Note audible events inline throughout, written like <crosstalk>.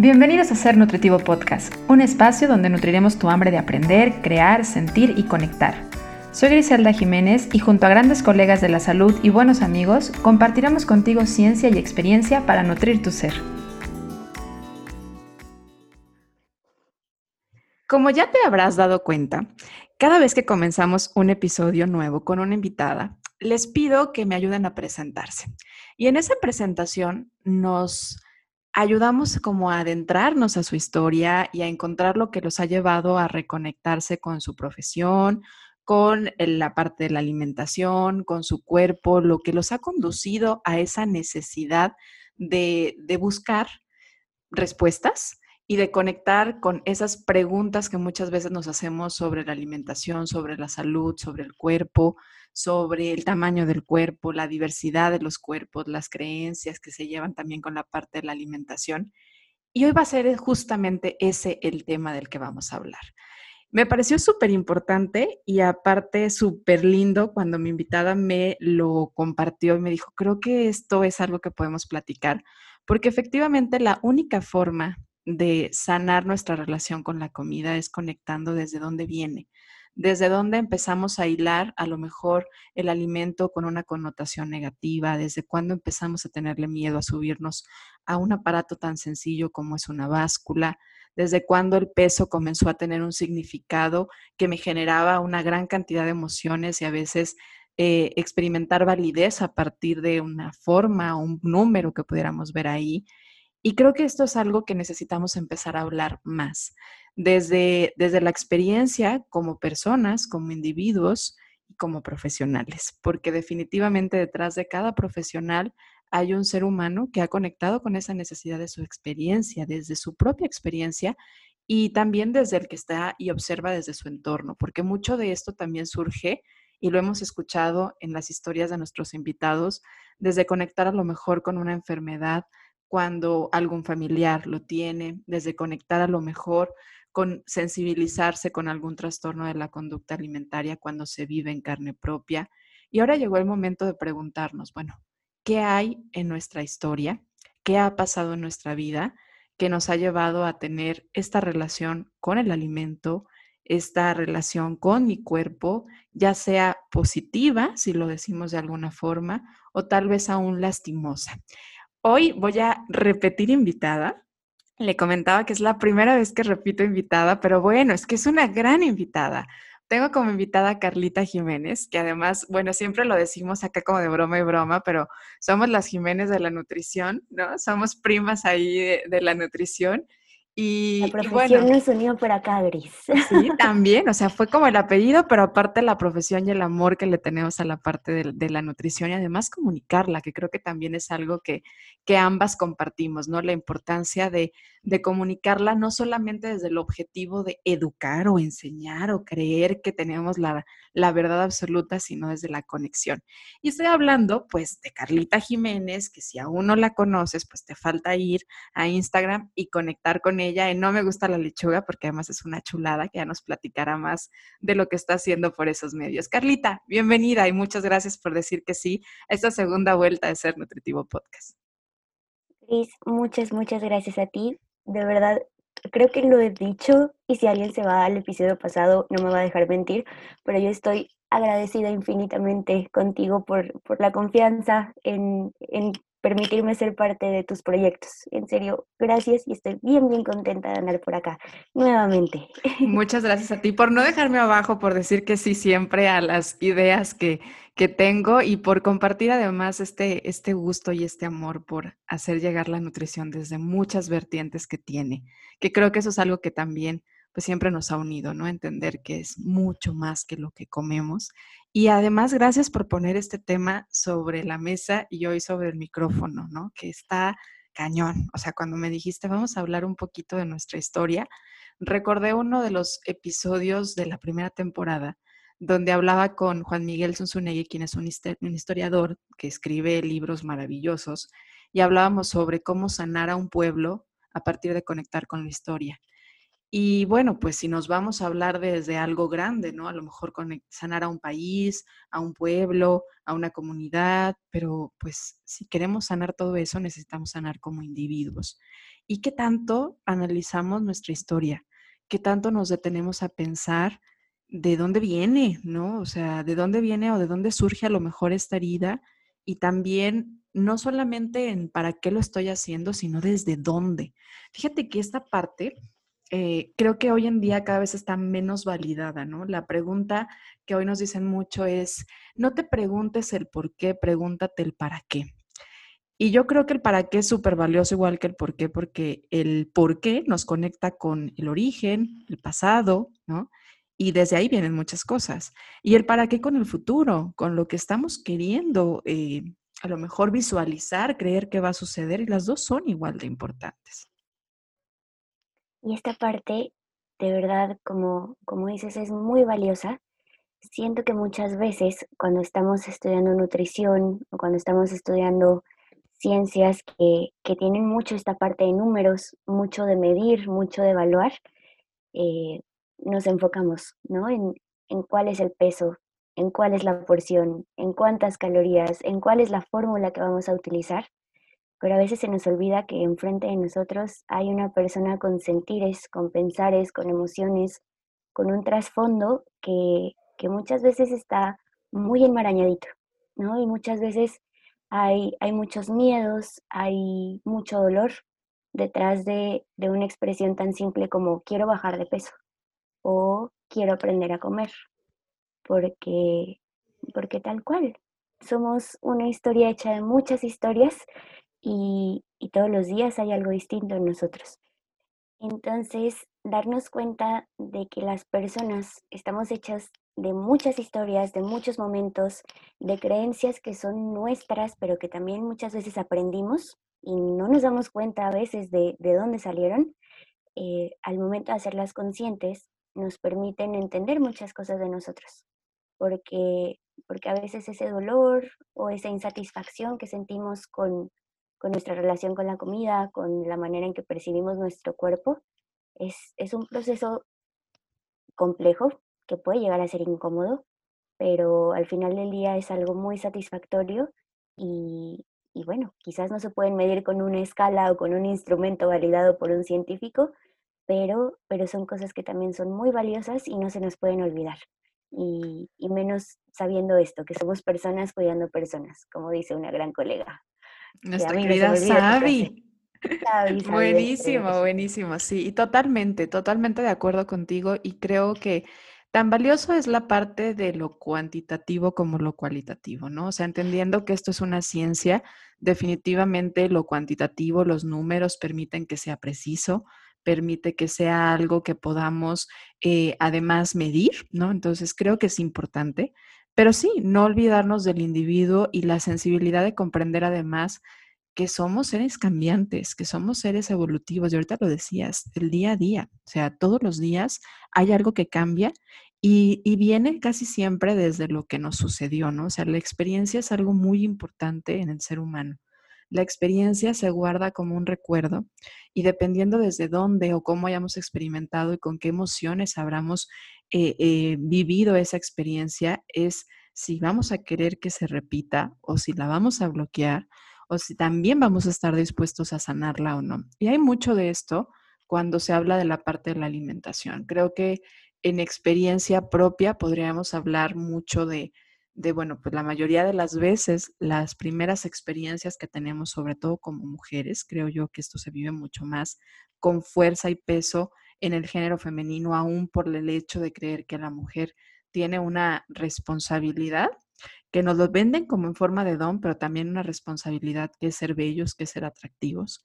Bienvenidos a Ser Nutritivo Podcast, un espacio donde nutriremos tu hambre de aprender, crear, sentir y conectar. Soy Griselda Jiménez y junto a grandes colegas de la salud y buenos amigos, compartiremos contigo ciencia y experiencia para nutrir tu ser. Como ya te habrás dado cuenta, cada vez que comenzamos un episodio nuevo con una invitada, les pido que me ayuden a presentarse. Y en esa presentación nos ayudamos como a adentrarnos a su historia y a encontrar lo que los ha llevado a reconectarse con su profesión, con la parte de la alimentación, con su cuerpo, lo que los ha conducido a esa necesidad de, de buscar respuestas y de conectar con esas preguntas que muchas veces nos hacemos sobre la alimentación, sobre la salud, sobre el cuerpo, sobre el tamaño del cuerpo, la diversidad de los cuerpos, las creencias que se llevan también con la parte de la alimentación. Y hoy va a ser justamente ese el tema del que vamos a hablar. Me pareció súper importante y aparte súper lindo cuando mi invitada me lo compartió y me dijo, creo que esto es algo que podemos platicar, porque efectivamente la única forma de sanar nuestra relación con la comida es conectando desde dónde viene, desde dónde empezamos a hilar a lo mejor el alimento con una connotación negativa, desde cuándo empezamos a tenerle miedo a subirnos a un aparato tan sencillo como es una báscula, desde cuándo el peso comenzó a tener un significado que me generaba una gran cantidad de emociones y a veces eh, experimentar validez a partir de una forma o un número que pudiéramos ver ahí. Y creo que esto es algo que necesitamos empezar a hablar más desde, desde la experiencia como personas, como individuos y como profesionales, porque definitivamente detrás de cada profesional hay un ser humano que ha conectado con esa necesidad de su experiencia, desde su propia experiencia y también desde el que está y observa desde su entorno, porque mucho de esto también surge y lo hemos escuchado en las historias de nuestros invitados, desde conectar a lo mejor con una enfermedad cuando algún familiar lo tiene, desde conectar a lo mejor con sensibilizarse con algún trastorno de la conducta alimentaria cuando se vive en carne propia. Y ahora llegó el momento de preguntarnos, bueno, ¿qué hay en nuestra historia? ¿Qué ha pasado en nuestra vida que nos ha llevado a tener esta relación con el alimento, esta relación con mi cuerpo, ya sea positiva, si lo decimos de alguna forma, o tal vez aún lastimosa? Hoy voy a repetir invitada le comentaba que es la primera vez que repito invitada, pero bueno, es que es una gran invitada. Tengo como invitada a Carlita Jiménez, que además, bueno, siempre lo decimos acá como de broma y broma, pero somos las Jiménez de la nutrición, ¿no? Somos primas ahí de, la nutrición. Y, la profesión y nos unió por acá, Gris. Sí, <laughs> también, o sea, fue como el apellido, pero aparte la profesión y el amor que le tenemos a la parte de, de, la nutrición y además comunicarla, que creo que también es algo que, que ambas compartimos, ¿no? La importancia de, de comunicarla no solamente desde el objetivo de educar o enseñar o creer que tenemos la, la verdad absoluta, sino desde la conexión. Y estoy hablando, pues, de Carlita Jiménez, que si aún no la conoces, pues te falta ir a Instagram y conectar con ella. Y no me gusta la lechuga porque además es una chulada que ya nos platicará más de lo que está haciendo por esos medios. Carlita, bienvenida y muchas gracias por decir que sí a esta segunda vuelta de Ser Nutritivo Podcast muchas, muchas gracias a ti. De verdad, creo que lo he dicho y si alguien se va al episodio pasado no me va a dejar mentir, pero yo estoy agradecida infinitamente contigo por, por la confianza en, en permitirme ser parte de tus proyectos. En serio, gracias y estoy bien, bien contenta de andar por acá nuevamente. <laughs> Muchas gracias a ti por no dejarme abajo, por decir que sí siempre a las ideas que, que tengo y por compartir además este, este gusto y este amor por hacer llegar la nutrición desde muchas vertientes que tiene, que creo que eso es algo que también pues siempre nos ha unido, ¿no? Entender que es mucho más que lo que comemos. Y además, gracias por poner este tema sobre la mesa y hoy sobre el micrófono, ¿no? Que está cañón. O sea, cuando me dijiste, vamos a hablar un poquito de nuestra historia, recordé uno de los episodios de la primera temporada donde hablaba con Juan Miguel Zunzunegui, quien es un historiador que escribe libros maravillosos, y hablábamos sobre cómo sanar a un pueblo a partir de conectar con la historia. Y bueno, pues si nos vamos a hablar desde algo grande, ¿no? A lo mejor con sanar a un país, a un pueblo, a una comunidad, pero pues si queremos sanar todo eso, necesitamos sanar como individuos. ¿Y qué tanto analizamos nuestra historia? ¿Qué tanto nos detenemos a pensar de dónde viene, ¿no? O sea, de dónde viene o de dónde surge a lo mejor esta herida y también no solamente en para qué lo estoy haciendo, sino desde dónde. Fíjate que esta parte eh, creo que hoy en día cada vez está menos validada, ¿no? La pregunta que hoy nos dicen mucho es, no te preguntes el por qué, pregúntate el para qué. Y yo creo que el para qué es súper valioso igual que el por qué, porque el por qué nos conecta con el origen, el pasado, ¿no? Y desde ahí vienen muchas cosas. Y el para qué con el futuro, con lo que estamos queriendo eh, a lo mejor visualizar, creer que va a suceder, y las dos son igual de importantes. Y esta parte, de verdad, como, como dices, es muy valiosa. Siento que muchas veces cuando estamos estudiando nutrición o cuando estamos estudiando ciencias que, que tienen mucho esta parte de números, mucho de medir, mucho de evaluar, eh, nos enfocamos ¿no? en, en cuál es el peso, en cuál es la porción, en cuántas calorías, en cuál es la fórmula que vamos a utilizar pero a veces se nos olvida que enfrente de nosotros hay una persona con sentires, con pensares, con emociones, con un trasfondo que, muchas veces está muy enmarañadito, ¿no? Y muchas veces hay, hay muchos miedos, hay mucho dolor detrás de, de una expresión tan simple como quiero bajar de peso o quiero aprender a comer, porque, porque tal cual, somos una historia hecha de muchas historias y, todos los días hay algo distinto en nosotros. Entonces, darnos cuenta de que las personas estamos hechas de muchas historias, de muchos momentos, de creencias que son nuestras, pero que también muchas veces aprendimos y no nos damos cuenta a veces de, dónde salieron, eh, al momento de hacerlas conscientes, nos permiten entender muchas cosas de nosotros, porque, porque a veces ese dolor o esa insatisfacción que sentimos con, con nuestra relación con la comida, con la manera en que percibimos nuestro cuerpo. Es, es un proceso complejo que puede llegar a ser incómodo, pero al final del día es algo muy satisfactorio y, y bueno, quizás no se pueden medir con una escala o con un instrumento validado por un científico, pero, pero son cosas que también son muy valiosas y no se nos pueden olvidar. Y, y menos sabiendo esto, que somos personas cuidando personas, como dice una gran colega. Nuestra querida Sabi. <laughs> buenísimo, buenísimo, sí, y totalmente, totalmente de acuerdo contigo y creo que tan valioso es la parte de lo cuantitativo como lo cualitativo, ¿no? O sea, entendiendo que esto es una ciencia, definitivamente lo cuantitativo, los números permiten que sea preciso, permite que sea algo que podamos eh, además medir, ¿no? Entonces creo que es importante. Pero sí, no olvidarnos del individuo y la sensibilidad de comprender además que somos seres cambiantes, que somos seres evolutivos. Y ahorita lo decías, el día a día, o sea, todos los días hay algo que cambia y, y, viene casi siempre desde lo que nos sucedió, ¿no? O sea, la experiencia es algo muy importante en el ser humano. La experiencia se guarda como un recuerdo y dependiendo desde dónde o cómo hayamos experimentado y con qué emociones habramos eh, eh, vivido esa experiencia, es si vamos a querer que se repita o si la vamos a bloquear o si también vamos a estar dispuestos a sanarla o no. Y hay mucho de esto cuando se habla de la parte de la alimentación. Creo que en experiencia propia podríamos hablar mucho de de, bueno, pues la mayoría de las veces, las primeras experiencias que tenemos, sobre todo como mujeres, creo yo que esto se vive mucho más con fuerza y peso en el género femenino, aún por el hecho de creer que la mujer tiene una responsabilidad, que nos lo venden como en forma de don, pero también una responsabilidad que es ser bellos, que es ser atractivos.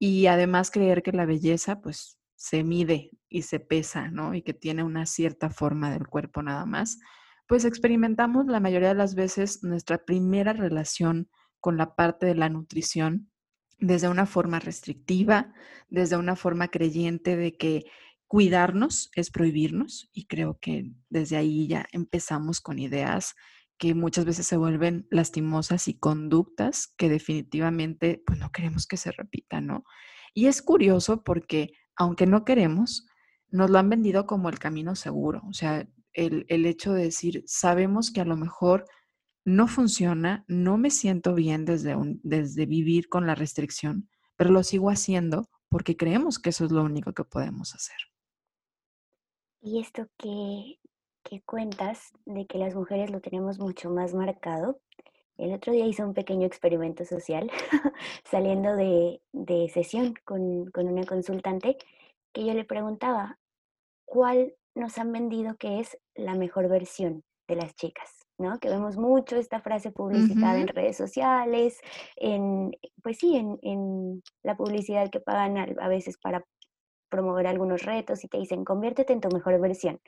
Y además creer que la belleza, pues, se mide y se pesa, ¿no? Y que tiene una cierta forma del cuerpo nada más pues experimentamos la mayoría de las veces nuestra primera relación con la parte de la nutrición desde una forma restrictiva, desde una forma creyente de que cuidarnos es prohibirnos y creo que desde ahí ya empezamos con ideas que muchas veces se vuelven lastimosas y conductas que definitivamente pues no queremos que se repitan, ¿no? Y es curioso porque aunque no queremos, nos lo han vendido como el camino seguro. O sea, el, el hecho de decir, sabemos que a lo mejor no funciona, no me siento bien desde, desde vivir con la restricción, pero lo sigo haciendo porque creemos que eso es lo único que podemos hacer. Y esto que, que cuentas de que las mujeres lo tenemos mucho más marcado, el otro día hice un pequeño experimento social <laughs> saliendo de, de sesión con, con, una consultante que yo le preguntaba, ¿cuál nos han vendido que es la mejor versión de las chicas? ¿no? Que vemos mucho esta frase publicitada en redes sociales, en, pues sí, en, en la publicidad que pagan a, a veces para promover algunos retos y te dicen, conviértete en tu mejor versión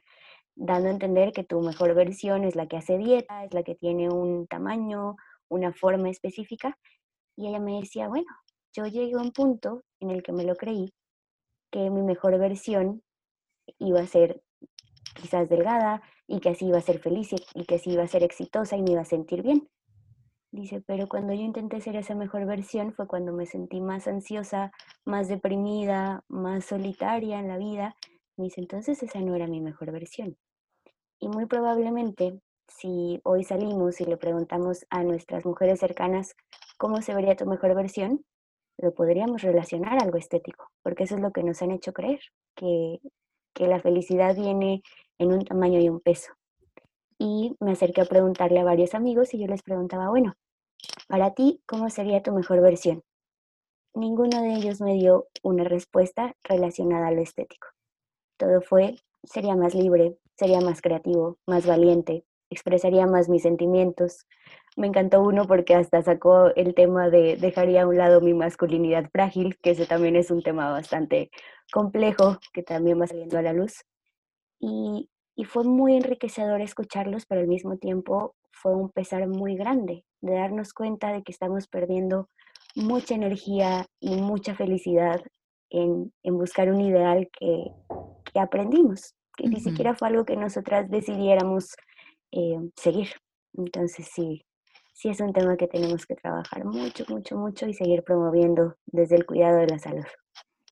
dando a entender que tu mejor versión es la que hace dieta, es la que tiene un tamaño, una forma específica. Y ella me decía, bueno, yo llegué a un punto en el que me lo creí, que mi mejor versión iba a ser quizás delgada y que así iba a ser feliz y que así iba a ser exitosa y me iba a sentir bien. Dice, pero cuando yo intenté ser esa mejor versión fue cuando me sentí más ansiosa, más deprimida, más solitaria en la vida. Dice, entonces esa no era mi mejor versión. Y muy probablemente, si hoy salimos y le preguntamos a nuestras mujeres cercanas cómo se vería tu mejor versión, lo podríamos relacionar a algo estético, porque eso es lo que nos han hecho creer, que, que la felicidad viene en un tamaño y un peso. Y me acerqué a preguntarle a varios amigos y yo les preguntaba, bueno, para ti, ¿cómo sería tu mejor versión? Ninguno de ellos me dio una respuesta relacionada a lo estético. Todo fue, sería más libre, sería más creativo, más valiente, expresaría más mis sentimientos. Me encantó uno porque hasta sacó el tema de dejaría a un lado mi masculinidad frágil, que ese también es un tema bastante complejo, que también va saliendo a la luz. Y, y fue muy enriquecedor escucharlos, pero al mismo tiempo fue un pesar muy grande de darnos cuenta de que estamos perdiendo mucha energía y mucha felicidad en, en buscar un ideal que, que aprendimos, que ni siquiera fue algo que nosotras decidiéramos eh, seguir. Entonces sí, sí es un tema que tenemos que trabajar mucho, mucho, mucho y seguir promoviendo desde el cuidado de la salud.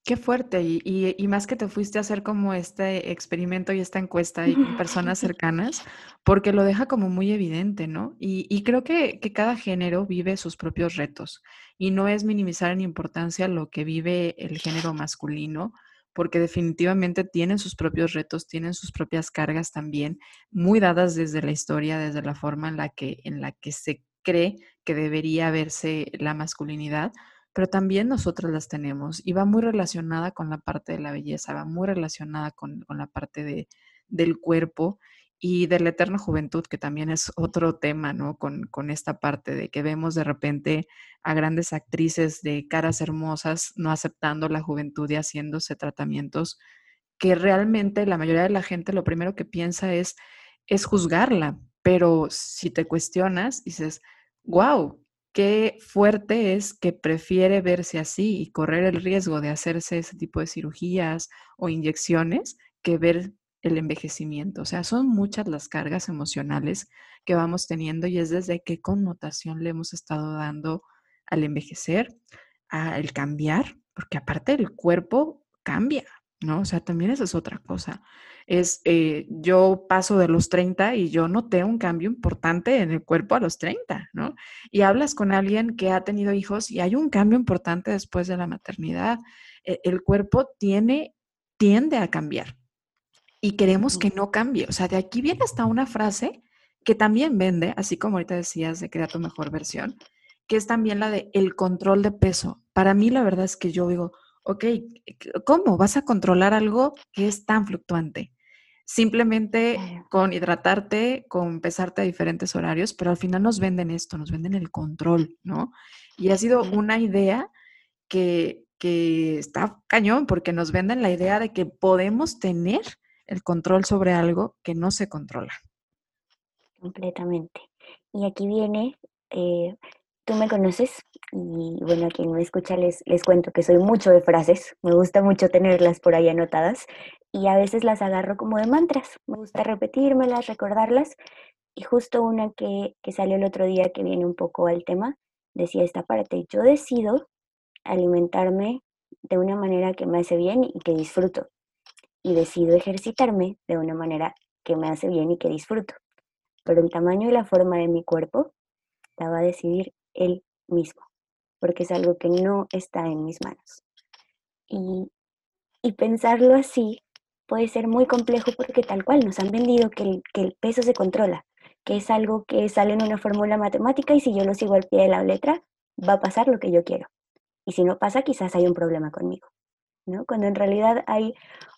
Qué fuerte, y, y, más que te fuiste a hacer como este experimento y esta encuesta y con <laughs> personas cercanas, porque lo deja como muy evidente, ¿no? Y, y creo que, que, cada género vive sus propios retos y no es minimizar en importancia lo que vive el género masculino, porque definitivamente tienen sus propios retos, tienen sus propias cargas también, muy dadas desde la historia, desde la forma en la que, en la que se cree que debería verse la masculinidad, pero también nosotros las tenemos y va muy relacionada con la parte de la belleza, va muy relacionada con, con la parte de, del cuerpo y de la eterna juventud, que también es otro tema, ¿no? Con, con, esta parte de que vemos de repente a grandes actrices de caras hermosas no aceptando la juventud y haciéndose tratamientos que realmente la mayoría de la gente lo primero que piensa es, es juzgarla, pero si te cuestionas, dices, wow, qué fuerte es que prefiere verse así y correr el riesgo de hacerse ese tipo de cirugías o inyecciones que ver el envejecimiento. O sea, son muchas las cargas emocionales que vamos teniendo y es desde qué connotación le hemos estado dando al envejecer, al cambiar, porque aparte el cuerpo cambia, ¿no? O sea, también esa es otra cosa. Es, eh, yo paso de los 30 y yo noté un cambio importante en el cuerpo a los 30, ¿no? Y hablas con alguien que ha tenido hijos y hay un cambio importante después de la maternidad. E, el cuerpo tiene, tiende a cambiar y queremos que no cambie. O sea, de aquí viene hasta una frase que también vende, así como ahorita decías de crear tu mejor versión, que es también la de el control de peso. Para mí la verdad es que yo digo, ok, ¿cómo vas a controlar algo que es tan fluctuante? Simplemente con hidratarte, con pesarte a diferentes horarios, pero al final nos venden esto, nos venden el control, ¿no? Y ha sido una idea que, que está cañón porque nos venden la idea de que podemos tener el control sobre algo que no se controla. Completamente. Y aquí viene, eh, tú me conoces y bueno, a quien me escucha les, les cuento que soy mucho de frases, me gusta mucho tenerlas por ahí anotadas y a veces las agarro como de mantras, me gusta repetírmelas, recordarlas y justo una que, que salió el otro día que viene un poco al tema, decía esta parte, yo decido alimentarme de una manera que me hace bien y que disfruto y decido ejercitarme de una manera que me hace bien y que disfruto. Pero el tamaño y la forma de mi cuerpo la va a decidir él mismo, porque es algo que no está en mis manos. Y, y pensarlo así puede ser muy complejo porque tal cual nos han vendido que el, que el peso se controla, que es algo que sale en una fórmula matemática y si yo lo sigo al pie de la letra, va a pasar lo que yo quiero. Y si no pasa, quizás hay un problema conmigo, ¿no? Cuando en realidad hay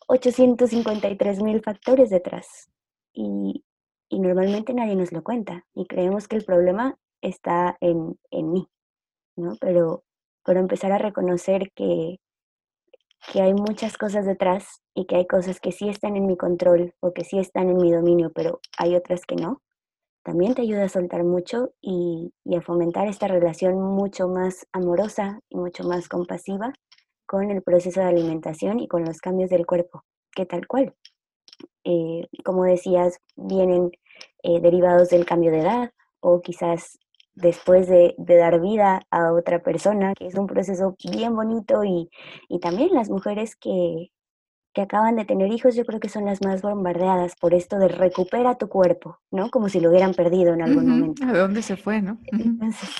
853 mil factores detrás y, y, normalmente nadie nos lo cuenta y creemos que el problema está en, en mí, ¿no? Pero, pero empezar a reconocer que, que hay muchas cosas detrás y que hay cosas que sí están en mi control o que sí están en mi dominio, pero hay otras que no, también te ayuda a soltar mucho y, a fomentar esta relación mucho más amorosa y mucho más compasiva con el proceso de alimentación y con los cambios del cuerpo, que tal cual. Eh, como decías, vienen eh, derivados del cambio de edad o quizás después de, dar vida a otra persona, que es un proceso bien bonito y, y también las mujeres que, que acaban de tener hijos, yo creo que son las más bombardeadas por esto de recupera tu cuerpo, ¿no? Como si lo hubieran perdido en algún momento. ¿A dónde se fue, no?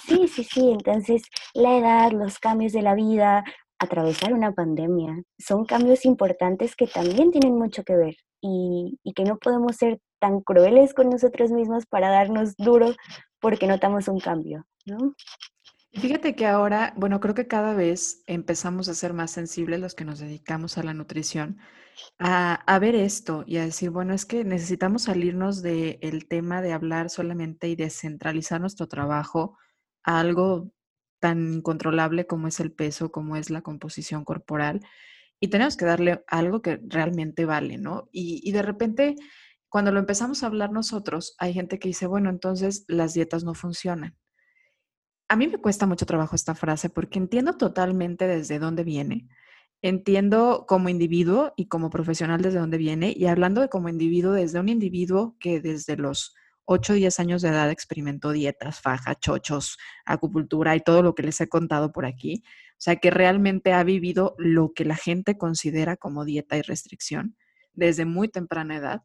sí, sí, sí. Entonces, la edad, los cambios de la vida, atravesar una pandemia, son cambios importantes que también tienen mucho que ver y, y que no podemos ser tan crueles con nosotros mismos para darnos duro porque notamos un cambio, ¿no? Fíjate que ahora, bueno, creo que cada vez empezamos a ser más sensibles los que nos dedicamos a la nutrición, a, ver esto y a decir, bueno, es que necesitamos salirnos del tema de hablar solamente y descentralizar nuestro trabajo a algo tan incontrolable como es el peso, como es la composición corporal, y tenemos que darle algo que realmente vale, ¿no? Y, y de repente, cuando lo empezamos a hablar nosotros, hay gente que dice, bueno, entonces las dietas no funcionan a mí me cuesta mucho trabajo esta frase porque entiendo totalmente desde dónde viene. Entiendo como individuo y como profesional desde dónde viene. Y hablando de como individuo, desde un individuo que desde los 8 o 10 años de edad experimentó dietas, faja, chochos, acupuntura y todo lo que les he contado por aquí. O sea, que realmente ha vivido lo que la gente considera como dieta y restricción desde muy temprana edad.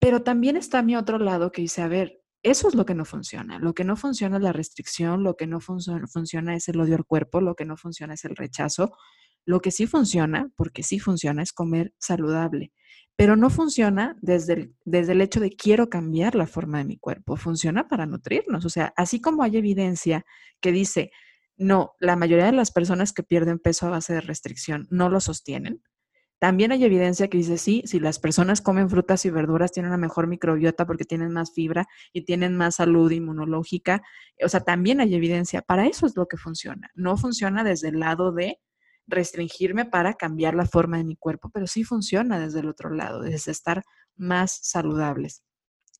Pero también está mi otro lado que dice, a ver, eso es lo que no funciona. Lo que no funciona es la restricción, lo que no funciona es el odio al cuerpo, lo que no funciona es el rechazo. Lo que sí funciona, porque sí funciona, es comer saludable. Pero no funciona desde el, desde el hecho de quiero cambiar la forma de mi cuerpo. Funciona para nutrirnos. O sea, así como hay evidencia que dice, no, la mayoría de las personas que pierden peso a base de restricción no lo sostienen, también hay evidencia que dice, sí, si las personas comen frutas y verduras tienen una mejor microbiota porque tienen más fibra y tienen más salud inmunológica. O sea, también hay evidencia. Para eso es lo que funciona. No funciona desde el lado de restringirme para cambiar la forma de mi cuerpo, pero sí funciona desde el otro lado, desde estar más saludables.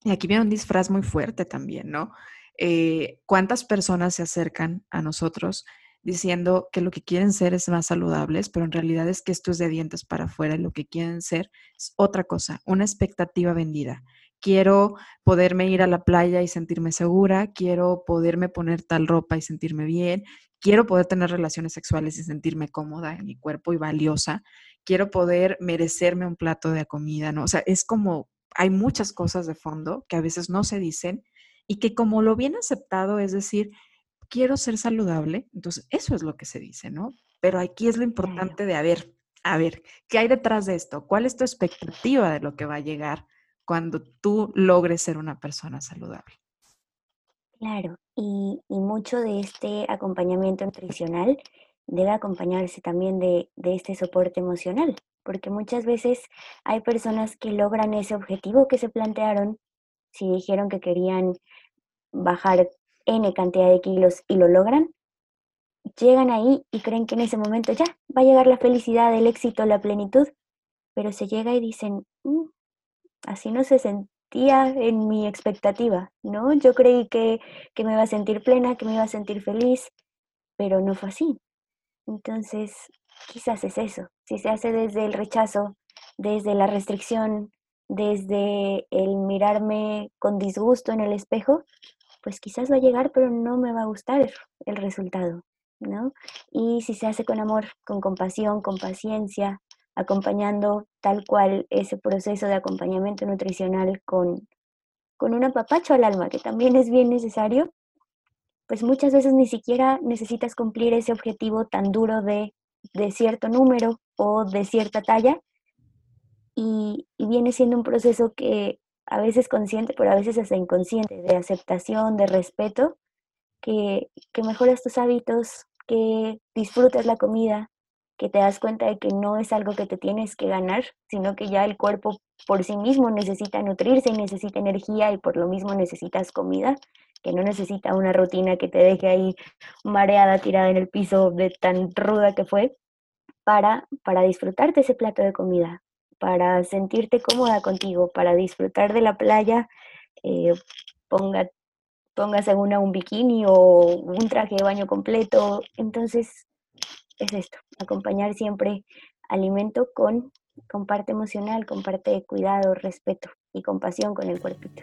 Y aquí viene un disfraz muy fuerte también, ¿no? Eh, ¿Cuántas personas se acercan a nosotros diciendo que lo que quieren ser es más saludables, pero en realidad es que esto es de dientes para afuera y lo que quieren ser es otra cosa, una expectativa vendida. Quiero poderme ir a la playa y sentirme segura, quiero poderme poner tal ropa y sentirme bien, quiero poder tener relaciones sexuales y sentirme cómoda en mi cuerpo y valiosa, quiero poder merecerme un plato de comida, ¿no? O sea, es como hay muchas cosas de fondo que a veces no se dicen y que como lo bien aceptado, es decir, quiero ser saludable, entonces eso es lo que se dice, ¿no? Pero aquí es lo importante de, a ver, a ver, ¿qué hay detrás de esto? ¿Cuál es tu expectativa de lo que va a llegar cuando tú logres ser una persona saludable? Claro, y, mucho de este acompañamiento nutricional debe acompañarse también de, de este soporte emocional, porque muchas veces hay personas que logran ese objetivo que se plantearon, si dijeron que querían bajar N cantidad de kilos y lo logran, llegan ahí y creen que en ese momento ya va a llegar la felicidad, el éxito, la plenitud, pero se llega y dicen, mm, así no se sentía en mi expectativa, ¿no? Yo creí que, que me iba a sentir plena, que me iba a sentir feliz, pero no fue así. Entonces, quizás es eso, si se hace desde el rechazo, desde la restricción, desde el mirarme con disgusto en el espejo, pues quizás va a llegar, pero no me va a gustar el resultado, ¿no? Y si se hace con amor, con compasión, con paciencia, acompañando tal cual ese proceso de acompañamiento nutricional con, con un apapacho al alma, que también es bien necesario, pues muchas veces ni siquiera necesitas cumplir ese objetivo tan duro de, de cierto número o de cierta talla, y, y, viene siendo un proceso que a veces consciente, pero a veces hasta inconsciente, de aceptación, de respeto, que, que mejoras tus hábitos, que disfrutas la comida, que te das cuenta de que no es algo que te tienes que ganar, sino que ya el cuerpo por sí mismo necesita nutrirse y necesita energía y por lo mismo necesitas comida, que no necesita una rutina que te deje ahí mareada, tirada en el piso de tan ruda que fue, para, para disfrutarte ese plato de comida, para sentirte cómoda contigo, para disfrutar de la playa, eh, ponga, una un bikini o un traje de baño completo. Entonces, es esto, acompañar siempre alimento con, con parte emocional, con parte de cuidado, respeto y compasión con el cuerpito.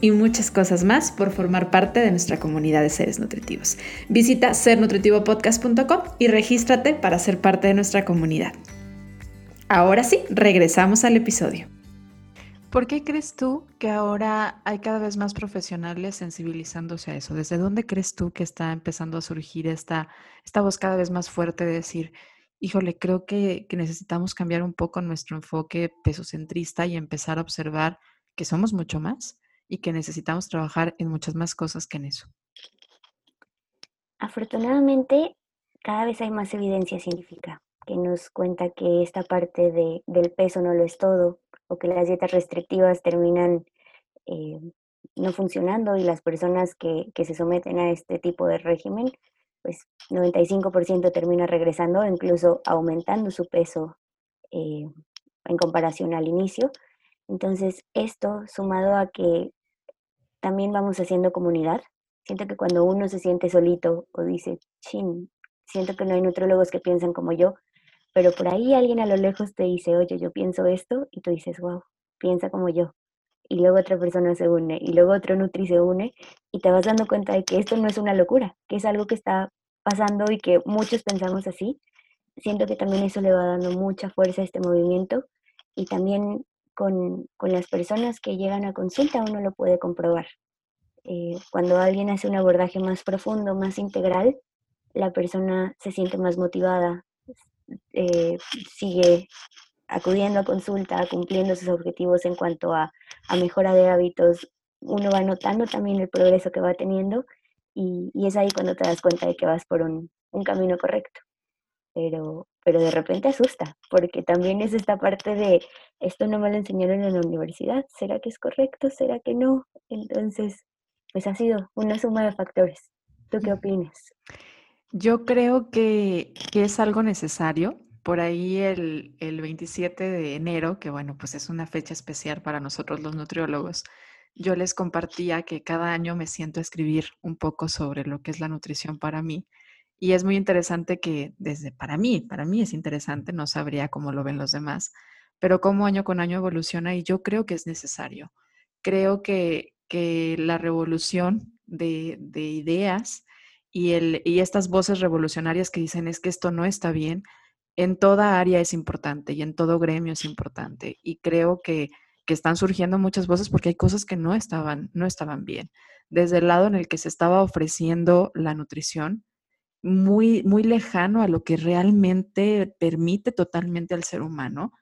y muchas cosas más por formar parte de nuestra comunidad de seres nutritivos. Visita sernutritivopodcast.com y regístrate para ser parte de nuestra comunidad. Ahora sí, regresamos al episodio. ¿Por qué crees tú que ahora hay cada vez más profesionales sensibilizándose a eso? ¿Desde dónde crees tú que está empezando a surgir esta, esta voz cada vez más fuerte de decir, híjole, creo que, que necesitamos cambiar un poco nuestro enfoque pesocentrista y empezar a observar que somos mucho más? Y que necesitamos trabajar en muchas más cosas que en eso. Afortunadamente, cada vez hay más evidencia científica que nos cuenta que esta parte de, del peso no lo es todo o que las dietas restrictivas terminan eh, no funcionando y las personas que, que, se someten a este tipo de régimen, pues 95% termina regresando incluso aumentando su peso eh, en comparación al inicio. Entonces, esto sumado a que también vamos haciendo comunidad, siento que cuando uno se siente solito o dice, chin, siento que no hay nutrólogos que piensan como yo, pero por ahí alguien a lo lejos te dice, oye, yo pienso esto, y tú dices, wow, piensa como yo. Y luego otra persona se une, y luego otro Nutri se une, y te vas dando cuenta de que esto no es una locura, que es algo que está pasando y que muchos pensamos así. Siento que también eso le va dando mucha fuerza a este movimiento y también con, con, las personas que llegan a consulta uno lo puede comprobar. Eh, cuando alguien hace un abordaje más profundo, más integral, la persona se siente más motivada, eh, sigue acudiendo a consulta, cumpliendo sus objetivos en cuanto a, a, mejora de hábitos, uno va notando también el progreso que va teniendo y, y es ahí cuando te das cuenta de que vas por un, un camino correcto. Pero, pero de repente asusta, porque también es esta parte de, esto no me lo enseñaron en la universidad, ¿será que es correcto? ¿Será que no? Entonces, pues ha sido una suma de factores. ¿Tú qué opinas? Yo creo que, que es algo necesario. Por ahí el, el 27 de enero, que bueno, pues es una fecha especial para nosotros los nutriólogos, yo les compartía que cada año me siento a escribir un poco sobre lo que es la nutrición para mí y es muy interesante que desde para mí, para mí es interesante, no sabría cómo lo ven los demás, pero cómo año con año evoluciona y yo creo que es necesario. Creo que, que la revolución de, de ideas y, el, y estas voces revolucionarias que dicen es que esto no está bien, en toda área es importante y en todo gremio es importante. Y creo que, que están surgiendo muchas voces porque hay cosas que no estaban, no estaban bien. Desde el lado en el que se estaba ofreciendo la nutrición, muy, muy lejano a lo que realmente permite totalmente al ser humano,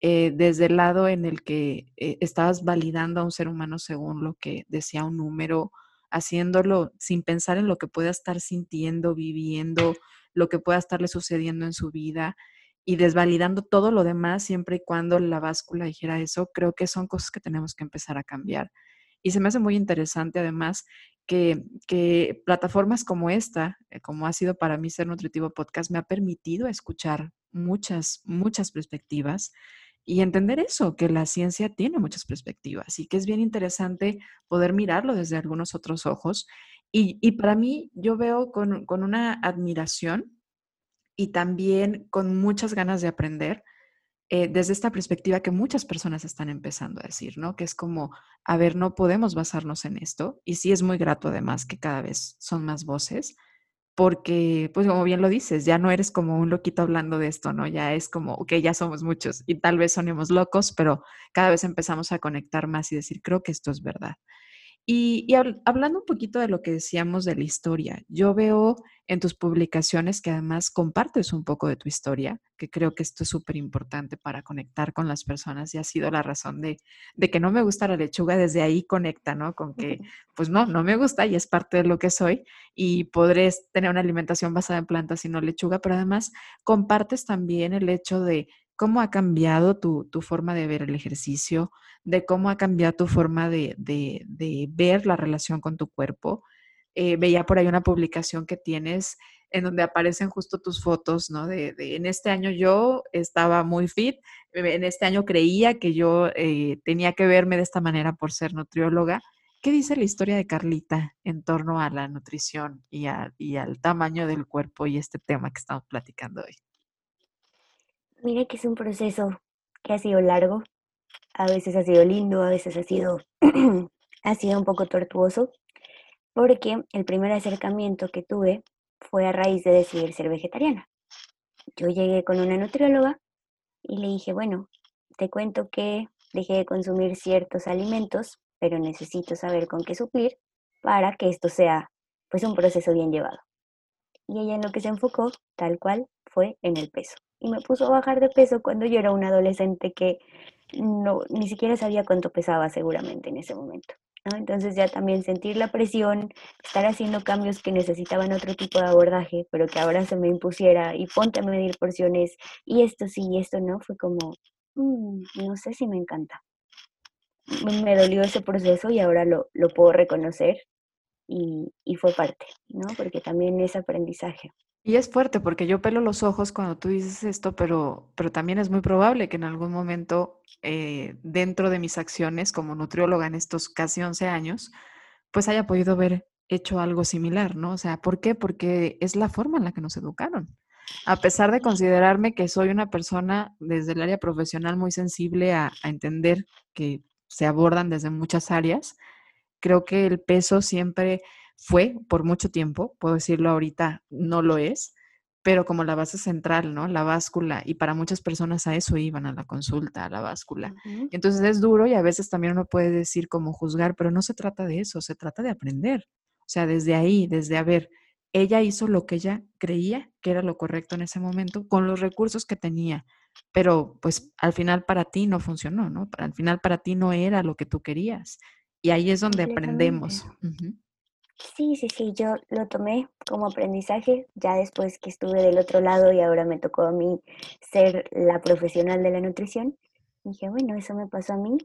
eh, desde el lado en el que eh, estabas validando a un ser humano según lo que decía un número, haciéndolo sin pensar en lo que pueda estar sintiendo, viviendo, lo que pueda estarle sucediendo en su vida y desvalidando todo lo demás siempre y cuando la báscula dijera eso, creo que son cosas que tenemos que empezar a cambiar. Y se me hace muy interesante además que, plataformas como esta, eh, como ha sido para mí Ser Nutritivo Podcast, me ha permitido escuchar muchas, muchas perspectivas y entender eso, que la ciencia tiene muchas perspectivas y que es bien interesante poder mirarlo desde algunos otros ojos. Y, para mí, yo veo con, con una admiración y también con muchas ganas de aprender eh, desde esta perspectiva que muchas personas están empezando a decir, ¿no? Que es como, a ver, no podemos basarnos en esto. Y sí es muy grato además que cada vez son más voces, porque, pues como bien lo dices, ya no eres como un loquito hablando de esto, ¿no? Ya es como, ok, ya somos muchos y tal vez sonemos locos, pero cada vez empezamos a conectar más y decir, creo que esto es verdad. Y, hablando un poquito de lo que decíamos de la historia, yo veo en tus publicaciones que además compartes un poco de tu historia, que creo que esto es súper importante para conectar con las personas y ha sido la razón de, de, que no me gusta la lechuga, desde ahí conecta, ¿no? Con que, <laughs> pues no, no me gusta y es parte de lo que soy y podré tener una alimentación basada en plantas y no lechuga, pero además compartes también el hecho de cómo ha cambiado tu, forma de ver el ejercicio, de cómo ha cambiado tu forma de, ver la relación con tu cuerpo. Eh, veía por ahí una publicación que tienes en donde aparecen justo tus fotos, ¿no? De, en este año yo estaba muy fit, en este año creía que yo eh, tenía que verme de esta manera por ser nutrióloga. ¿Qué dice la historia de Carlita en torno a la nutrición y, y al tamaño del cuerpo y este tema que estamos platicando hoy? Mira que es un proceso que ha sido largo, a veces ha sido lindo, a veces ha sido, <clears throat> ha sido un poco tortuoso, porque el primer acercamiento que tuve fue a raíz de decidir ser vegetariana. Yo llegué con una nutrióloga y le dije, bueno, te cuento que dejé de consumir ciertos alimentos, pero necesito saber con qué suplir para que esto sea pues un proceso bien llevado. Y ella en lo que se enfocó, tal cual, fue en el peso y me puso a bajar de peso cuando yo era una adolescente que no, ni siquiera sabía cuánto pesaba seguramente en ese momento. Entonces ya también sentir la presión, estar haciendo cambios que necesitaban otro tipo de abordaje, pero que ahora se me impusiera y ponte a medir porciones y esto sí y esto no, fue como, mm, no sé si me encanta. Me dolió ese proceso y ahora lo, lo puedo reconocer y, y fue parte, ¿no? Porque también es aprendizaje. Y es fuerte porque yo pelo los ojos cuando tú dices esto, pero, pero también es muy probable que en algún momento eh, dentro de mis acciones como nutrióloga en estos casi 11 años, pues haya podido haber hecho algo similar, ¿no? O sea, ¿por qué? Porque es la forma en la que nos educaron. A pesar de considerarme que soy una persona desde el área profesional muy sensible a, a entender que se abordan desde muchas áreas, creo que el peso siempre fue por mucho tiempo, puedo decirlo ahorita, no lo es, pero como la base central, ¿no? La báscula, y para muchas personas a eso iban, a la consulta, a la báscula. Entonces es duro y a veces también uno puede decir como juzgar, pero no se trata de eso, se trata de aprender. O sea, desde ahí, desde a ver, ella hizo lo que ella creía que era lo correcto en ese momento con los recursos que tenía, pero pues al final para ti no funcionó, ¿no? Al final para ti no era lo que tú querías. Y ahí es donde aprendemos. Sí, sí, sí, yo lo tomé como aprendizaje ya después que estuve del otro lado y ahora me tocó a mí ser la profesional de la nutrición. Dije, bueno, eso me pasó a mí,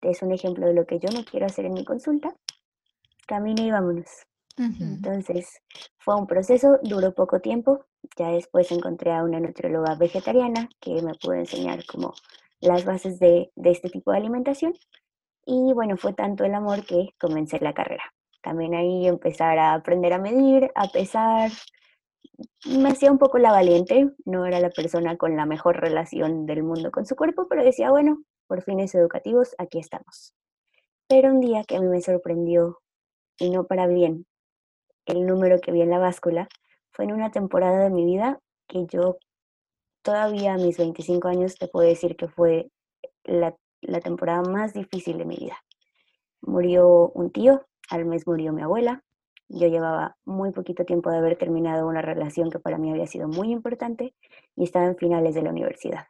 es un ejemplo de lo que yo no quiero hacer en mi consulta. Camine y vámonos. Entonces, fue un proceso, duró poco tiempo. Ya después encontré a una nutrióloga vegetariana que me pudo enseñar como las bases de, de este tipo de alimentación. Y bueno, fue tanto el amor que comencé la carrera también ahí empezar a aprender a medir, a pesar. Me hacía un poco la valiente, no era la persona con la mejor relación del mundo con su cuerpo, pero decía, bueno, por fines educativos, aquí estamos. Pero un día que a mí me sorprendió, y no para bien, el número que vi en la báscula, fue en una temporada de mi vida que yo todavía a mis 25 años te puedo decir que fue la, la temporada más difícil de mi vida. Murió un tío al mes murió mi abuela. Yo llevaba muy poquito tiempo de haber terminado una relación que para mí había sido muy importante y estaba en finales de la universidad.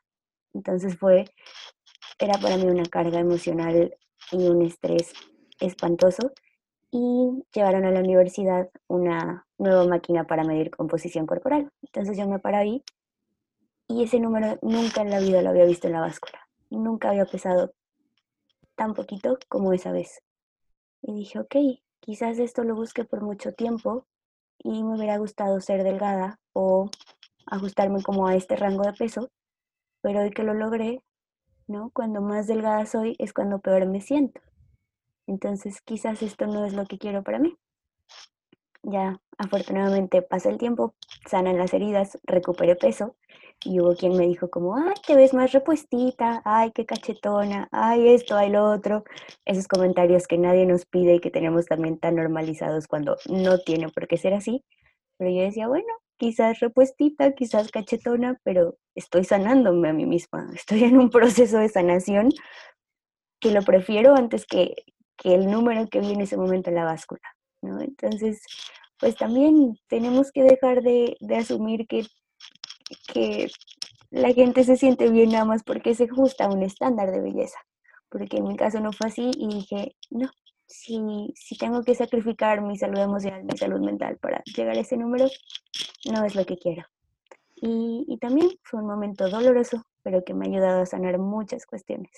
Entonces fue, era para mí una carga emocional y un estrés espantoso y llevaron a la universidad una nueva máquina para medir composición corporal. Entonces yo me paré ahí y ese número nunca en la vida lo había visto en la báscula. Nunca había pesado tan poquito como esa vez. Y dije, ok, quizás esto lo busque por mucho tiempo y me hubiera gustado ser delgada o ajustarme como a este rango de peso, pero hoy que lo logré, ¿no? Cuando más delgada soy es cuando peor me siento. Entonces quizás esto no es lo que quiero para mí. Ya afortunadamente pasa el tiempo, sanan las heridas, recuperé peso y hubo quien me dijo como, ay, te ves más repuestita, ay, qué cachetona, ay, esto, ay, lo otro. Esos comentarios que nadie nos pide y que tenemos también tan normalizados cuando no tiene por qué ser así. Pero yo decía, bueno, quizás repuestita, quizás cachetona, pero estoy sanándome a mí misma, <laughs> estoy en un proceso de sanación que lo prefiero antes que, que el número que vi en ese momento en la báscula. ¿No? Entonces, pues también tenemos que dejar de, de asumir que, que la gente se siente bien nada más porque se ajusta a un estándar de belleza. Porque en mi caso no fue así y dije, no, si, si tengo que sacrificar mi salud emocional, mi salud mental para llegar a ese número, no es lo que quiero. Y, y también fue un momento doloroso, pero que me ha ayudado a sanar muchas cuestiones.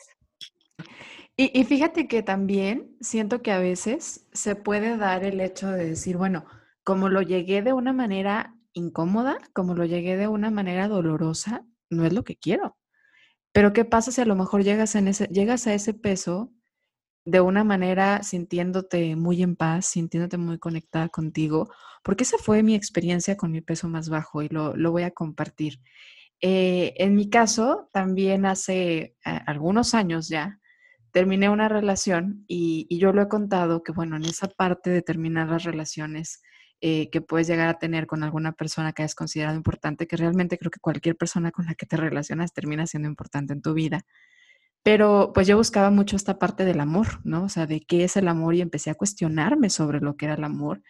Y, fíjate que también siento que a veces se puede dar el hecho de decir, bueno, como lo llegué de una manera incómoda, como lo llegué de una manera dolorosa, no es lo que quiero. Pero ¿qué pasa si a lo mejor llegas, ese, llegas a ese peso de una manera sintiéndote muy en paz, sintiéndote muy conectada contigo? Porque esa fue mi experiencia con mi peso más bajo y lo, lo voy a compartir. Eh, en mi caso, también hace eh, algunos años ya, terminé una relación y, yo lo he contado que, bueno, en esa parte de terminar las relaciones eh, que puedes llegar a tener con alguna persona que hayas considerado importante, que realmente creo que cualquier persona con la que te relacionas termina siendo importante en tu vida. Pero pues yo buscaba mucho esta parte del amor, ¿no? O sea, de qué es el amor y empecé a cuestionarme sobre lo que era el amor.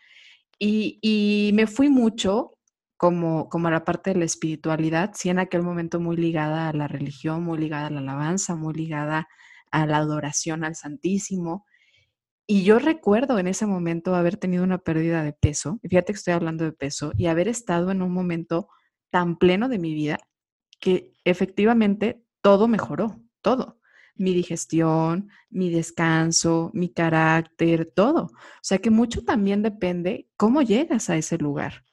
Y, me fui mucho como, como a la parte de la espiritualidad, sí en aquel momento muy ligada a la religión, muy ligada a la alabanza, muy ligada la adoración al Santísimo. Y yo recuerdo en ese momento haber tenido una pérdida de peso, fíjate que estoy hablando de peso, y haber estado en un momento tan pleno de mi vida que efectivamente todo mejoró, todo. Mi digestión, mi descanso, mi carácter, todo. O sea que mucho también depende cómo llegas a ese lugar.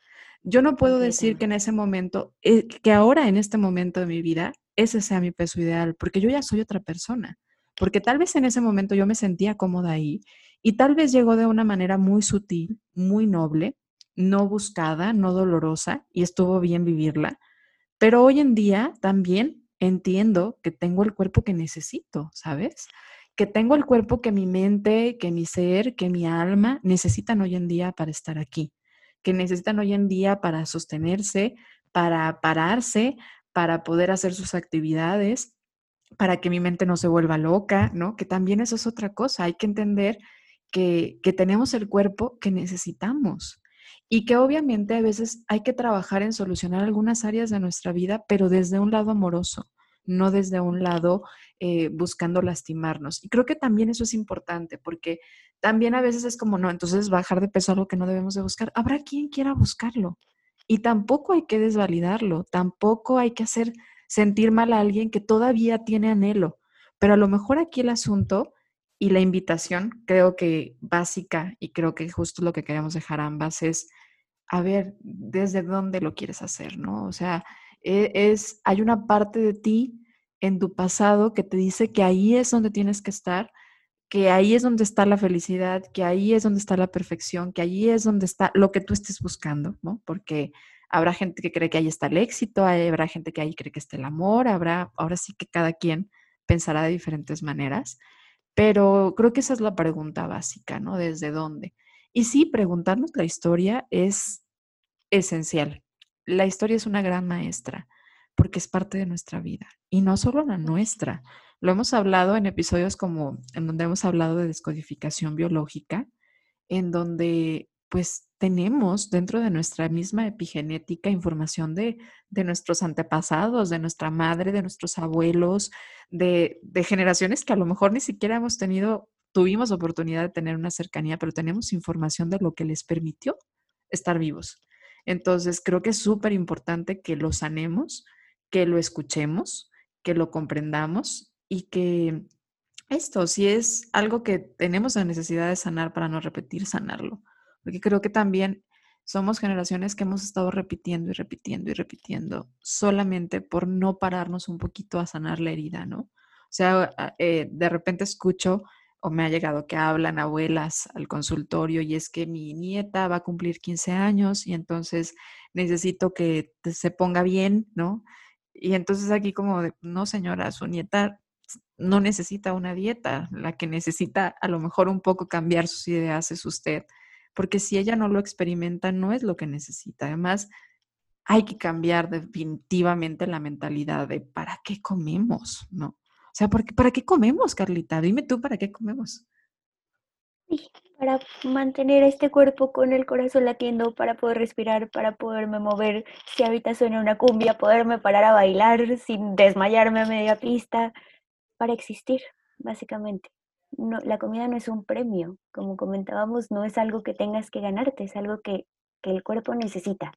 Yo no puedo decir que en ese momento, eh, que ahora en este momento de mi vida, ese sea mi peso ideal, porque yo ya soy otra persona porque tal vez en ese momento yo me sentía cómoda ahí y tal vez llegó de una manera muy sutil, muy noble, no buscada, no dolorosa y estuvo bien vivirla. Pero hoy en día también entiendo que tengo el cuerpo que necesito, ¿sabes? Que tengo el cuerpo que mi mente, que mi ser, que mi alma necesitan hoy en día para estar aquí, que necesitan hoy en día para sostenerse, para pararse, para poder hacer sus actividades para que mi mente no se vuelva loca, ¿no? Que también eso es otra cosa. Hay que entender que, que tenemos el cuerpo que necesitamos y que obviamente a veces hay que trabajar en solucionar algunas áreas de nuestra vida, pero desde un lado amoroso, no desde un lado eh, buscando lastimarnos. Y creo que también eso es importante porque también a veces es como, no, entonces bajar de peso es algo que no debemos de buscar. Habrá quien quiera buscarlo y tampoco hay que desvalidarlo, tampoco hay que hacer sentir mal a alguien que todavía tiene anhelo. Pero a lo mejor aquí el asunto y la invitación, creo que básica y creo que justo lo que queremos dejar ambas es, a ver, desde dónde lo quieres hacer, ¿no? O sea, e, es, hay una parte de ti en tu pasado que te dice que ahí es donde tienes que estar, que ahí es donde está la felicidad, que ahí es donde está la perfección, que ahí es donde está lo que tú estés buscando, ¿no? Porque Habrá gente que cree que ahí está el éxito, habrá gente que ahí cree que está el amor, habrá, ahora sí que cada quien pensará de diferentes maneras, pero creo que esa es la pregunta básica, ¿no? ¿Desde dónde? Y sí, preguntarnos la historia es esencial. La historia es una gran maestra porque es parte de nuestra vida y no solo la nuestra. Lo hemos hablado en episodios como en donde hemos hablado de descodificación biológica, en donde pues tenemos dentro de nuestra misma epigenética información de, nuestros antepasados, de nuestra madre, de nuestros abuelos, de, de, generaciones que a lo mejor ni siquiera hemos tenido, tuvimos oportunidad de tener una cercanía, pero tenemos información de lo que les permitió estar vivos. Entonces, creo que es súper importante que lo sanemos, que lo escuchemos, que lo comprendamos y que esto, si es algo que tenemos la necesidad de sanar para no repetir, sanarlo porque creo que también somos generaciones que hemos estado repitiendo y repitiendo y repitiendo solamente por no pararnos un poquito a sanar la herida, ¿no? O sea, eh, de repente escucho o me ha llegado que hablan abuelas al consultorio y es que mi nieta va a cumplir 15 años y entonces necesito que se ponga bien, ¿no? Y entonces aquí como, de, no señora, su nieta no necesita una dieta, la que necesita a lo mejor un poco cambiar sus ideas es usted porque si ella no lo experimenta, no es lo que necesita. Además, hay que cambiar definitivamente la mentalidad de ¿para qué comemos? ¿No? O sea, ¿para qué comemos, Carlita? Dime tú, ¿para qué comemos? Sí, para mantener este cuerpo con el corazón latiendo, para poder respirar, para poderme mover, si ahorita suena una cumbia, poderme parar a bailar sin desmayarme a media pista, para existir, básicamente no, la comida no es un premio, como comentábamos, no es algo que tengas que ganarte, es algo que, que el cuerpo necesita.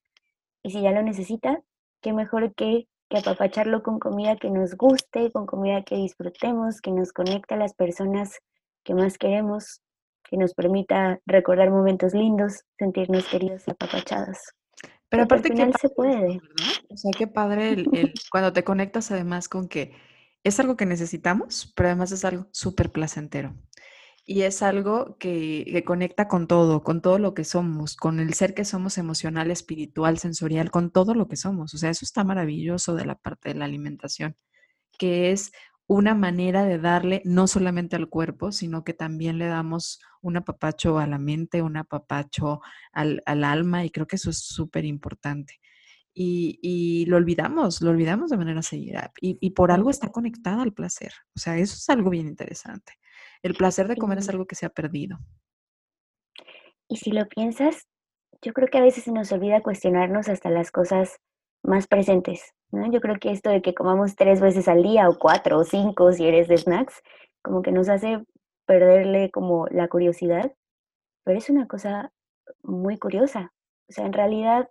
Y si ya lo necesita, qué mejor que, que apapacharlo con comida que nos guste, con comida que disfrutemos, que nos conecte a las personas que más queremos, que nos permita recordar momentos lindos, sentirnos queridos y apapachados. Pero aparte que se puede. O sea, qué padre el, <laughs> cuando te conectas además con que es algo que necesitamos, pero además es algo súper placentero. Y es algo que, conecta con todo, con todo lo que somos, con el ser que somos emocional, espiritual, sensorial, con todo lo que somos. O sea, eso está maravilloso de la parte de la alimentación, que es una manera de darle no solamente al cuerpo, sino que también le damos un apapacho a la mente, un apapacho al, al alma, y creo que eso es súper importante y, lo olvidamos, lo olvidamos de manera seguida y, por algo está conectada al placer. O sea, eso es algo bien interesante. El placer de comer es algo que se ha perdido. Y si lo piensas, yo creo que a veces se nos olvida cuestionarnos hasta las cosas más presentes. ¿no? Yo creo que esto de que comamos tres veces al día o cuatro o cinco si eres de snacks, como que nos hace perderle como la curiosidad, pero es una cosa muy curiosa. O sea, en realidad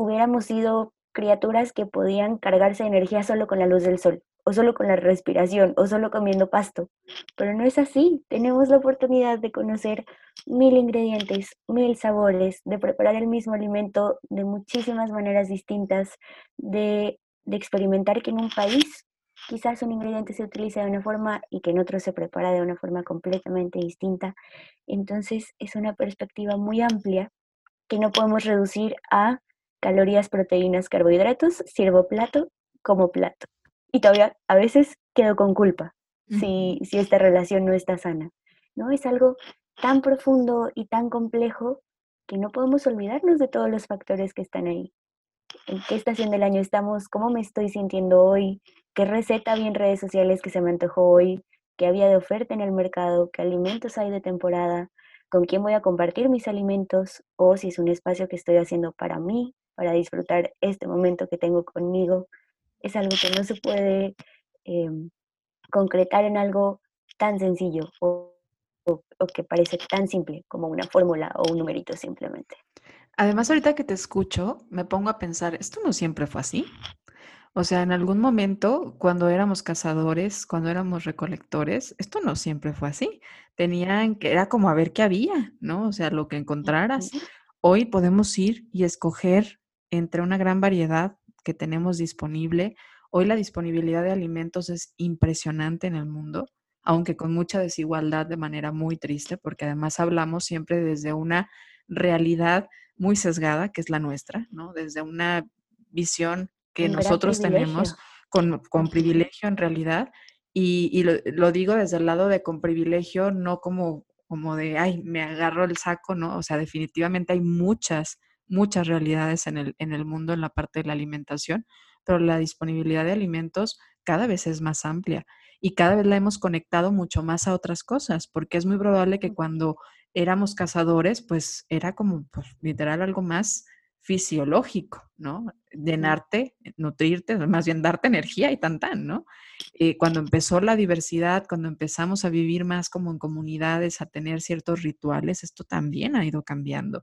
hubiéramos sido criaturas que podían cargarse energía solo con la luz del sol, o solo con la respiración, o solo comiendo pasto. Pero no es así. Tenemos la oportunidad de conocer mil ingredientes, mil sabores, de preparar el mismo alimento de muchísimas maneras distintas, de, de experimentar que en un país quizás un ingrediente se utiliza de una forma y que en otro se prepara de una forma completamente distinta. Entonces es una perspectiva muy amplia que no podemos reducir a calorías, proteínas, carbohidratos, sirvo plato como plato. Y todavía a veces quedo con culpa si, si esta relación no está sana. ¿no? Es algo tan profundo y tan complejo que no podemos olvidarnos de todos los factores que están ahí. ¿En qué estación del año estamos? ¿Cómo me estoy sintiendo hoy? ¿Qué receta vi en redes sociales que se me antojó hoy? ¿Qué había de oferta en el mercado? ¿Qué alimentos hay de temporada? ¿Con quién voy a compartir mis alimentos? O si es un espacio que estoy haciendo para mí, para disfrutar este momento que tengo conmigo. Es algo que no se puede em, concretar en algo tan sencillo o, que parece tan simple como una fórmula o un numerito simplemente. Además, ahorita que te escucho, me pongo a pensar, esto no siempre fue así. O sea, en algún momento, cuando éramos cazadores, cuando éramos recolectores, esto no siempre fue así. Tenían que, era como a ver qué había, ¿no? O sea, lo que encontraras. Hoy podemos ir y escoger entre una gran variedad que tenemos disponible. Hoy la disponibilidad de alimentos es impresionante en el mundo, aunque con mucha desigualdad de manera muy triste, porque además hablamos siempre desde una realidad muy sesgada, que es la nuestra, ¿no? Desde una visión que nosotros tenemos con, con, privilegio en realidad. Y, lo, lo, digo desde el lado de con privilegio, no como, como de, ay, me agarro el saco, ¿no? O sea, definitivamente hay muchas muchas realidades en el, en el mundo en la parte de la alimentación, pero la disponibilidad de alimentos cada vez es más amplia y cada vez la hemos conectado mucho más a otras cosas, porque es muy probable que cuando éramos cazadores, pues era como pues, literal algo más fisiológico, ¿no? Llenarte, nutrirte, más bien darte energía y tan tan, ¿no? Eh, cuando empezó la diversidad, cuando empezamos a vivir más como en comunidades, a tener ciertos rituales, esto también ha ido cambiando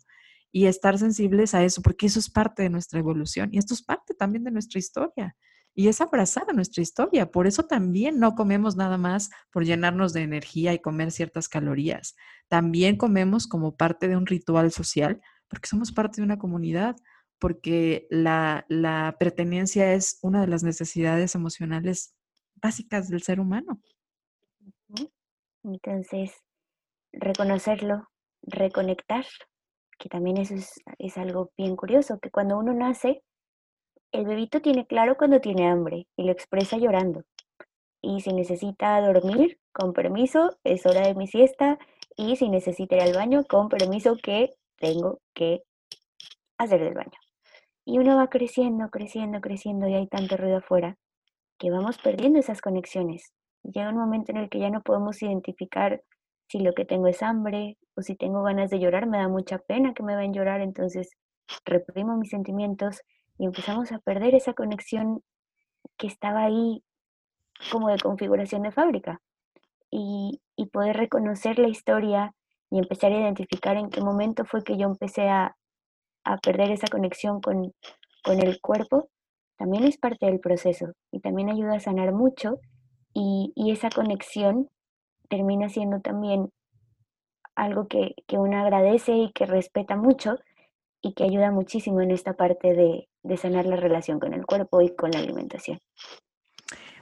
y estar sensibles a eso, porque eso es parte de nuestra evolución y esto es parte también de nuestra historia. Y es abrazar a nuestra historia. Por eso también no comemos nada más por llenarnos de energía y comer ciertas calorías. También comemos como parte de un ritual social porque somos parte de una comunidad, porque la, la pertenencia es una de las necesidades emocionales básicas del ser humano. Entonces, reconocerlo, reconectar, que también eso es, es, algo bien curioso, que cuando uno nace, el bebito tiene claro cuando tiene hambre y lo expresa llorando. Y si necesita dormir, con permiso, es hora de mi siesta. Y si necesita ir al baño, con permiso que tengo que hacer del baño. Y uno va creciendo, creciendo, creciendo y hay tanto ruido afuera que vamos perdiendo esas conexiones. Llega un momento en el que ya no podemos identificar si lo que tengo es hambre o si tengo ganas de llorar, me da mucha pena que me vean llorar, entonces reprimo mis sentimientos y empezamos a perder esa conexión que estaba ahí como de configuración de fábrica. Y, y poder reconocer la historia y empezar a identificar en qué momento fue que yo empecé a, a perder esa conexión con, con el cuerpo, también es parte del proceso y también ayuda a sanar mucho y, y esa conexión termina siendo también algo que, que, uno agradece y que respeta mucho y que ayuda muchísimo en esta parte de, de sanar la relación con el cuerpo y con la alimentación.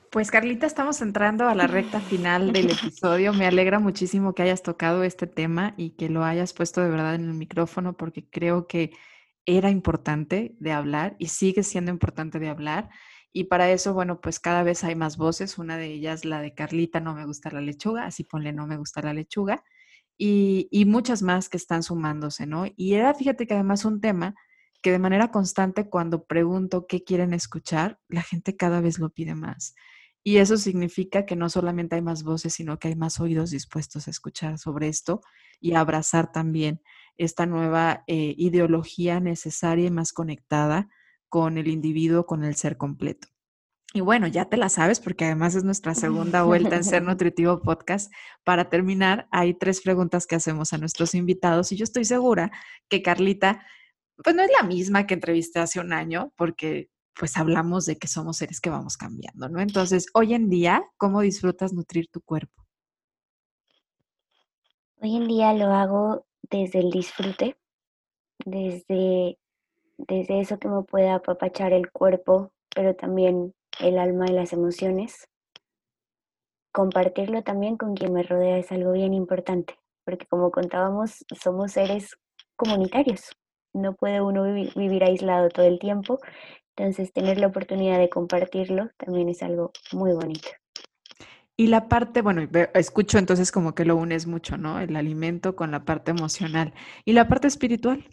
Pues Carlita, estamos entrando a la recta final del <laughs> episodio. Me alegra muchísimo que hayas tocado este tema y que lo hayas puesto de verdad en el micrófono porque creo que era importante de hablar y sigue siendo importante de hablar. Y para eso, bueno, pues cada vez hay más voces. Una de ellas, la de Carlita, no me gusta la lechuga, así ponle no me gusta la lechuga. Y, muchas más que están sumándose, ¿no? Y era, fíjate que además un tema que de manera constante cuando pregunto qué quieren escuchar, la gente cada vez lo pide más. Y eso significa que no solamente hay más voces, sino que hay más oídos dispuestos a escuchar sobre esto y a abrazar también esta nueva eh, ideología necesaria y más conectada con el individuo, con el ser completo. Y bueno, ya te la sabes porque además es nuestra segunda vuelta en Ser <laughs> Nutritivo Podcast. Para terminar, hay tres preguntas que hacemos a nuestros invitados y yo estoy segura que Carlita, pues no es la misma que entrevisté hace un año porque pues hablamos de que somos seres que vamos cambiando, ¿no? Entonces, hoy en día, ¿cómo disfrutas nutrir tu cuerpo? Hoy en día lo hago desde el disfrute, desde, desde eso que me puede apapachar el cuerpo, pero también el alma y las emociones. Compartirlo también con quien me rodea es algo bien importante, porque como contábamos, somos seres comunitarios. No puede uno vivir aislado todo el tiempo, entonces tener la oportunidad de compartirlo también es algo muy bonito. Y la parte, bueno, escucho entonces como que lo unes mucho, ¿no? El alimento con la parte emocional. ¿Y la parte espiritual?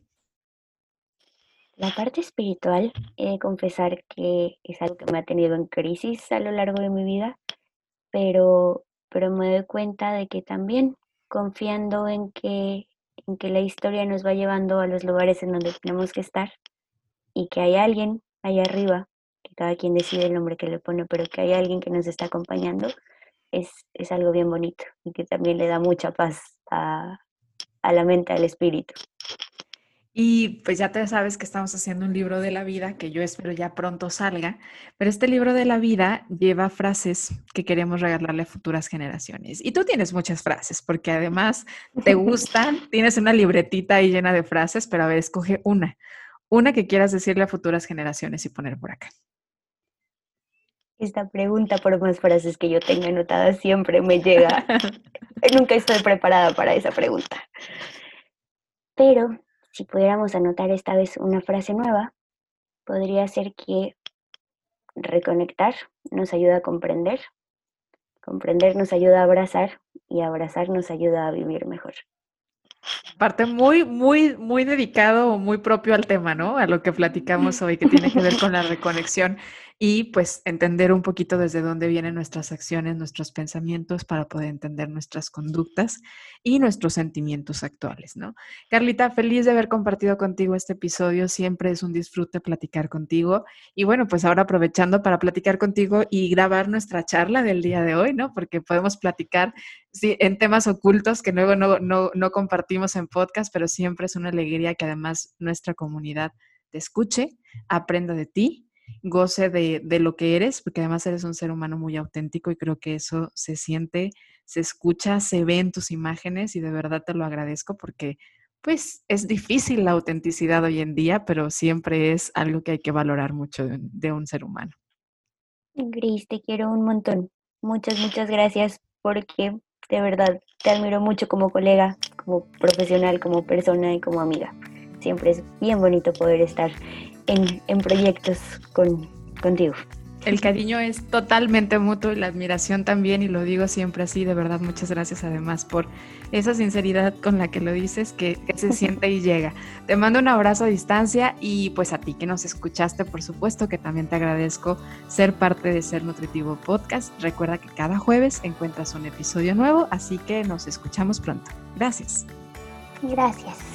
La parte espiritual, he de confesar que es algo que me ha tenido en crisis a lo largo de mi vida, pero, pero me doy cuenta de que también confiando en que, en que la historia nos va llevando a los lugares en donde tenemos que estar y que hay alguien allá arriba, que cada quien decide el nombre que le pone, pero que hay alguien que nos está acompañando, es, algo bien bonito y que también le da mucha paz a, la mente, al espíritu. Y pues ya te sabes que estamos haciendo un libro de la vida que yo espero ya pronto salga, pero este libro de la vida lleva frases que queremos regalarle a futuras generaciones. Y tú tienes muchas frases, porque además te <laughs> gustan, tienes una libretita ahí llena de frases, pero a ver, escoge una, una que quieras decirle a futuras generaciones y poner por acá. Esta pregunta, por más frases que yo tenga anotadas, siempre me llega. <laughs> Nunca estoy preparada para esa pregunta. Pero si pudiéramos anotar esta vez una frase nueva, podría ser que reconectar nos ayuda a comprender, comprender nos ayuda a abrazar y abrazar nos ayuda a vivir mejor. Parte muy, muy, muy dedicado o muy propio al tema, ¿no? A lo que platicamos <laughs> hoy, que tiene que ver con la reconexión y pues entender un poquito desde dónde vienen nuestras acciones, nuestros pensamientos para poder entender nuestras conductas y nuestros sentimientos actuales, ¿no? Carlita, feliz de haber compartido contigo este episodio, siempre es un disfrute platicar contigo y bueno, pues ahora aprovechando para platicar contigo y grabar nuestra charla del día de hoy, ¿no? Porque podemos platicar sí, en temas ocultos que luego no, no, no compartimos en podcast, pero siempre es una alegría que además nuestra comunidad te escuche, aprenda de ti goce de, de, lo que eres, porque además eres un ser humano muy auténtico y creo que eso se siente, se escucha, se ve en tus imágenes y de verdad te lo agradezco porque pues es difícil la autenticidad hoy en día, pero siempre es algo que hay que valorar mucho de, un ser humano. Gris, te quiero un montón. Muchas, muchas gracias porque de verdad te admiro mucho como colega, como profesional, como persona y como amiga. Siempre es bien bonito poder estar en, en proyectos con, contigo. El cariño es totalmente mutuo y la admiración también, y lo digo siempre así, de verdad, muchas gracias además por esa sinceridad con la que lo dices, que, se siente y llega. Te mando un abrazo a distancia y pues a ti que nos escuchaste, por supuesto que también te agradezco ser parte de Ser Nutritivo Podcast. Recuerda que cada jueves encuentras un episodio nuevo, así que nos escuchamos pronto. Gracias. Gracias.